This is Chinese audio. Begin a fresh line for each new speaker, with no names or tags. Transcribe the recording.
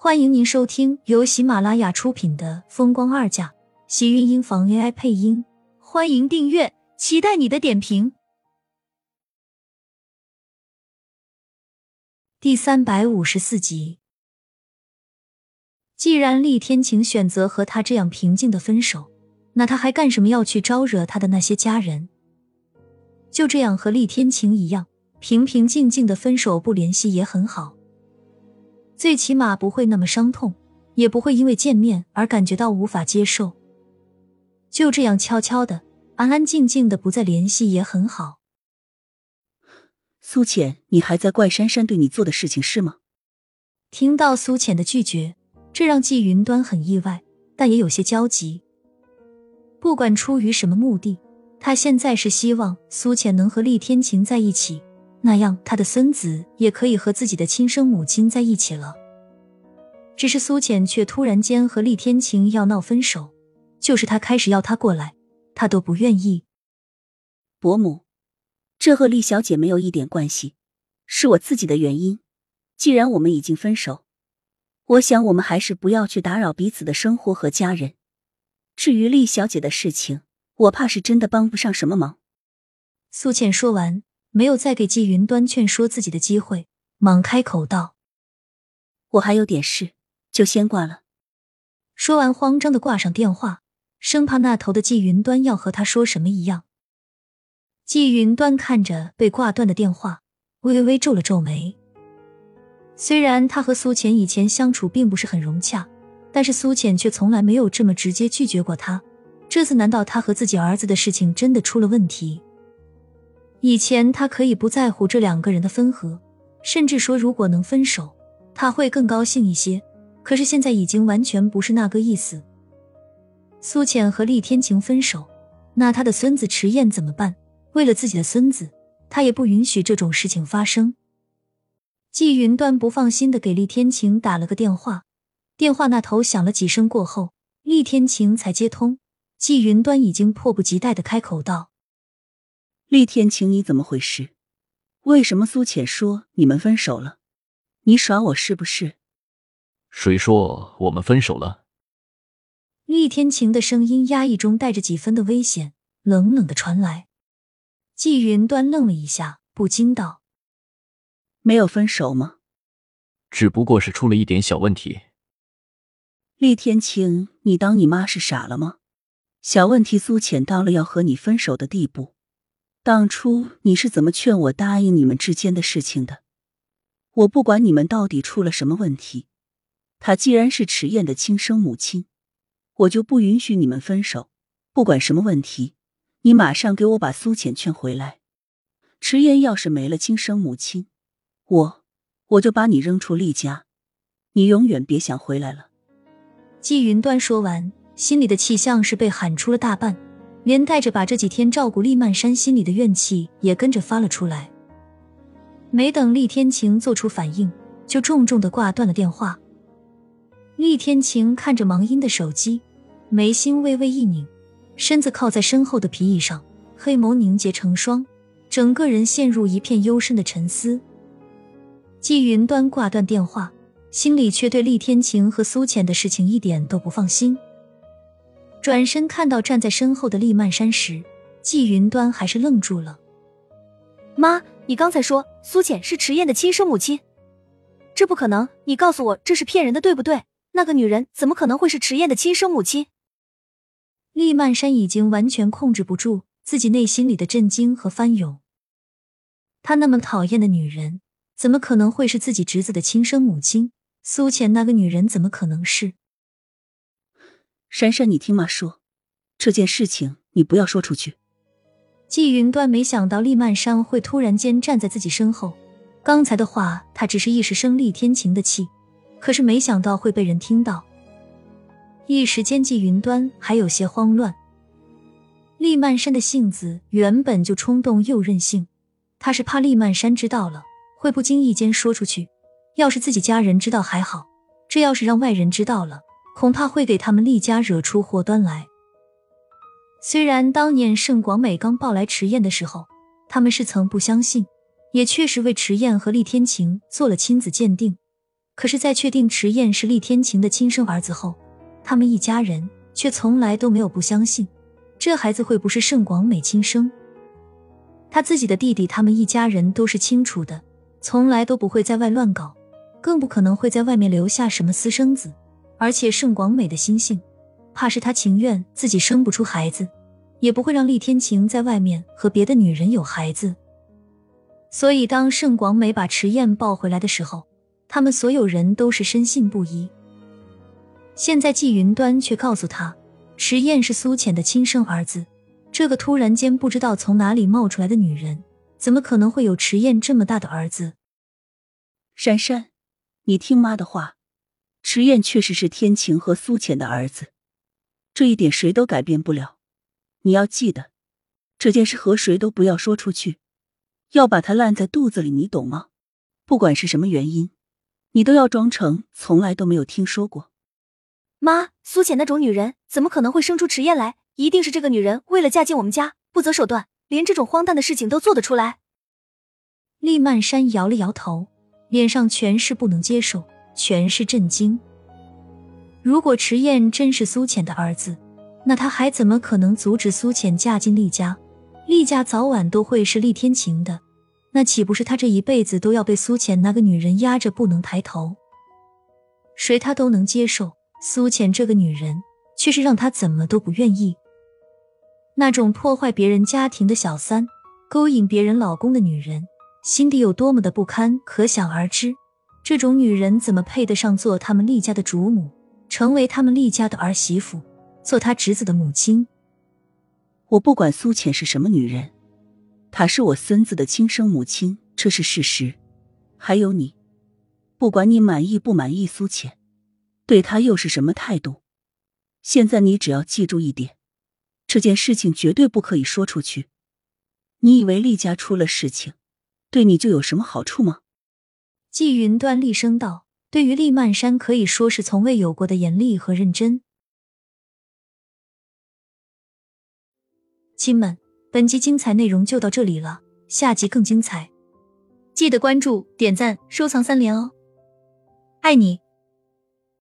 欢迎您收听由喜马拉雅出品的《风光二嫁》，喜运音房 AI 配音。欢迎订阅，期待你的点评。第三百五十四集。既然厉天晴选择和他这样平静的分手，那他还干什么要去招惹他的那些家人？就这样和厉天晴一样，平平静静的分手不联系也很好。最起码不会那么伤痛，也不会因为见面而感觉到无法接受。就这样悄悄的、安安静静的不再联系也很好。
苏浅，你还在怪珊珊对你做的事情是吗？
听到苏浅的拒绝，这让季云端很意外，但也有些焦急。不管出于什么目的，他现在是希望苏浅能和厉天晴在一起。那样，他的孙子也可以和自己的亲生母亲在一起了。只是苏浅却突然间和厉天晴要闹分手，就是他开始要他过来，他都不愿意。
伯母，这和厉小姐没有一点关系，是我自己的原因。既然我们已经分手，我想我们还是不要去打扰彼此的生活和家人。至于厉小姐的事情，我怕是真的帮不上什么忙。
苏浅说完。没有再给季云端劝说自己的机会，忙开口道：“
我还有点事，就先挂了。”
说完，慌张的挂上电话，生怕那头的季云端要和他说什么一样。季云端看着被挂断的电话，微微皱了皱眉。虽然他和苏浅以前相处并不是很融洽，但是苏浅却从来没有这么直接拒绝过他。这次，难道他和自己儿子的事情真的出了问题？以前他可以不在乎这两个人的分合，甚至说如果能分手，他会更高兴一些。可是现在已经完全不是那个意思。苏浅和厉天晴分手，那他的孙子迟燕怎么办？为了自己的孙子，他也不允许这种事情发生。季云端不放心的给厉天晴打了个电话，电话那头响了几声过后，厉天晴才接通。季云端已经迫不及待的开口道。
厉天晴，你怎么回事？为什么苏浅说你们分手了？你耍我是不是？
谁说我们分手了？
厉天晴的声音压抑中带着几分的危险，冷冷的传来。季云端愣了一下，不禁道：“
没有分手吗？
只不过是出了一点小问题。”
厉天晴，你当你妈是傻了吗？小问题，苏浅到了要和你分手的地步。当初你是怎么劝我答应你们之间的事情的？我不管你们到底出了什么问题，她既然是迟燕的亲生母亲，我就不允许你们分手。不管什么问题，你马上给我把苏浅劝回来。迟燕要是没了亲生母亲，我我就把你扔出厉家，你永远别想回来了。
季云端说完，心里的气像是被喊出了大半。连带着把这几天照顾厉曼山心里的怨气也跟着发了出来。没等厉天晴做出反应，就重重的挂断了电话。厉天晴看着忙音的手机，眉心微微一拧，身子靠在身后的皮椅上，黑眸凝结成霜，整个人陷入一片幽深的沉思。季云端挂断电话，心里却对厉天晴和苏浅的事情一点都不放心。转身看到站在身后的厉曼山时，季云端还是愣住了。
妈，你刚才说苏浅是迟燕的亲生母亲，这不可能！你告诉我这是骗人的，对不对？那个女人怎么可能会是迟燕的亲生母亲？
厉曼山已经完全控制不住自己内心里的震惊和翻涌。他那么讨厌的女人，怎么可能会是自己侄子的亲生母亲？苏浅那个女人怎么可能是？
珊珊，你听妈说，这件事情你不要说出去。
季云端没想到厉曼山会突然间站在自己身后，刚才的话他只是一时生厉天晴的气，可是没想到会被人听到。一时间，季云端还有些慌乱。厉曼山的性子原本就冲动又任性，他是怕厉曼山知道了会不经意间说出去，要是自己家人知道还好，这要是让外人知道了。恐怕会给他们厉家惹出祸端来。虽然当年盛广美刚抱来迟燕的时候，他们是曾不相信，也确实为迟燕和厉天晴做了亲子鉴定，可是，在确定迟燕是厉天晴的亲生儿子后，他们一家人却从来都没有不相信这孩子会不是盛广美亲生。他自己的弟弟，他们一家人都是清楚的，从来都不会在外乱搞，更不可能会在外面留下什么私生子。而且盛广美的心性，怕是他情愿自己生不出孩子，也不会让厉天晴在外面和别的女人有孩子。所以，当盛广美把迟燕抱回来的时候，他们所有人都是深信不疑。现在季云端却告诉他，迟燕是苏浅的亲生儿子。这个突然间不知道从哪里冒出来的女人，怎么可能会有迟燕这么大的儿子？
珊珊，你听妈的话，迟燕确实是天晴和苏浅的儿子，这一点谁都改变不了。你要记得，这件事和谁都不要说出去，要把它烂在肚子里，你懂吗？不管是什么原因。你都要装成从来都没有听说过。
妈，苏浅那种女人怎么可能会生出迟燕来？一定是这个女人为了嫁进我们家不择手段，连这种荒诞的事情都做得出来。
厉曼山摇了摇头，脸上全是不能接受，全是震惊。如果迟燕真是苏浅的儿子，那他还怎么可能阻止苏浅嫁进厉家？厉家早晚都会是厉天晴的。那岂不是他这一辈子都要被苏浅那个女人压着不能抬头？谁他都能接受，苏浅这个女人却是让他怎么都不愿意。那种破坏别人家庭的小三，勾引别人老公的女人，心底有多么的不堪，可想而知。这种女人怎么配得上做他们厉家的主母，成为他们厉家的儿媳妇，做他侄子的母亲？
我不管苏浅是什么女人。她是我孙子的亲生母亲，这是事实。还有你，不管你满意不满意苏浅，对她又是什么态度，现在你只要记住一点：这件事情绝对不可以说出去。你以为厉家出了事情，对你就有什么好处吗？
季云端厉声道：“对于厉曼山，可以说是从未有过的严厉和认真。”亲们。本集精彩内容就到这里了，下集更精彩，记得关注、点赞、收藏三连哦！爱你。